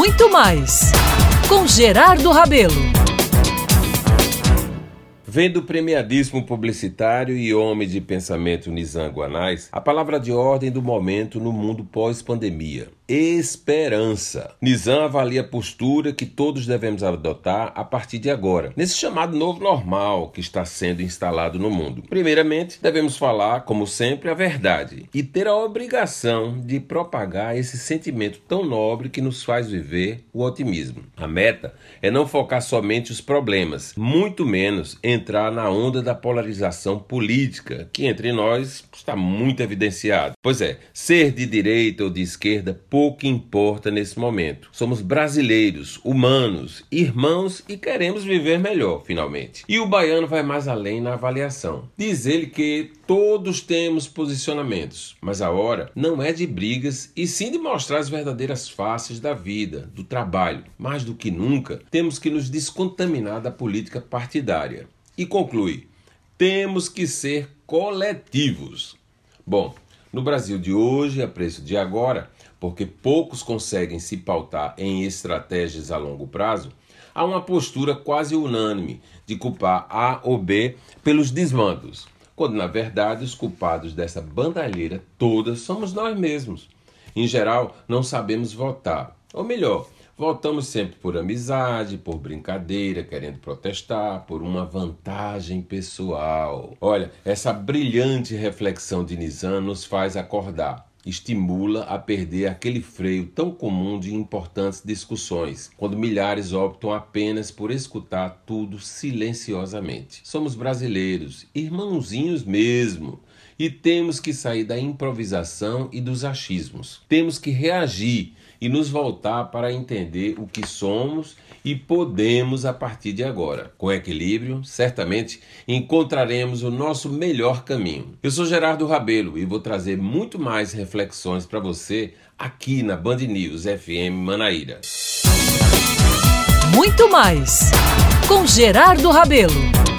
Muito mais com Gerardo Rabelo. Vendo o premiadíssimo publicitário e homem de pensamento Nizam Guanais, a palavra de ordem do momento no mundo pós-pandemia. Esperança. Nizam avalia a postura que todos devemos adotar a partir de agora, nesse chamado novo normal que está sendo instalado no mundo. Primeiramente, devemos falar, como sempre, a verdade e ter a obrigação de propagar esse sentimento tão nobre que nos faz viver o otimismo. A meta é não focar somente os problemas, muito menos entrar na onda da polarização política, que entre nós está muito evidenciado. Pois é, ser de direita ou de esquerda pouco importa nesse momento. Somos brasileiros, humanos, irmãos e queremos viver melhor, finalmente. E o baiano vai mais além na avaliação. Diz ele que todos temos posicionamentos, mas a hora não é de brigas e sim de mostrar as verdadeiras faces da vida, do trabalho. Mais do que nunca, temos que nos descontaminar da política partidária e conclui: temos que ser coletivos. Bom, no Brasil de hoje, a preço de agora, porque poucos conseguem se pautar em estratégias a longo prazo, há uma postura quase unânime de culpar A ou B pelos desmandos, quando na verdade os culpados dessa bandalheira toda somos nós mesmos. Em geral, não sabemos votar, ou melhor, Votamos sempre por amizade, por brincadeira, querendo protestar, por uma vantagem pessoal. Olha, essa brilhante reflexão de Nizam nos faz acordar estimula a perder aquele freio tão comum de importantes discussões, quando milhares optam apenas por escutar tudo silenciosamente. Somos brasileiros, irmãozinhos mesmo, e temos que sair da improvisação e dos achismos. Temos que reagir e nos voltar para entender o que somos e podemos a partir de agora. Com equilíbrio, certamente encontraremos o nosso melhor caminho. Eu sou Gerardo Rabelo e vou trazer muito mais reflexões para você aqui na Band News FM Manaíra. Muito mais com Gerardo Rabelo.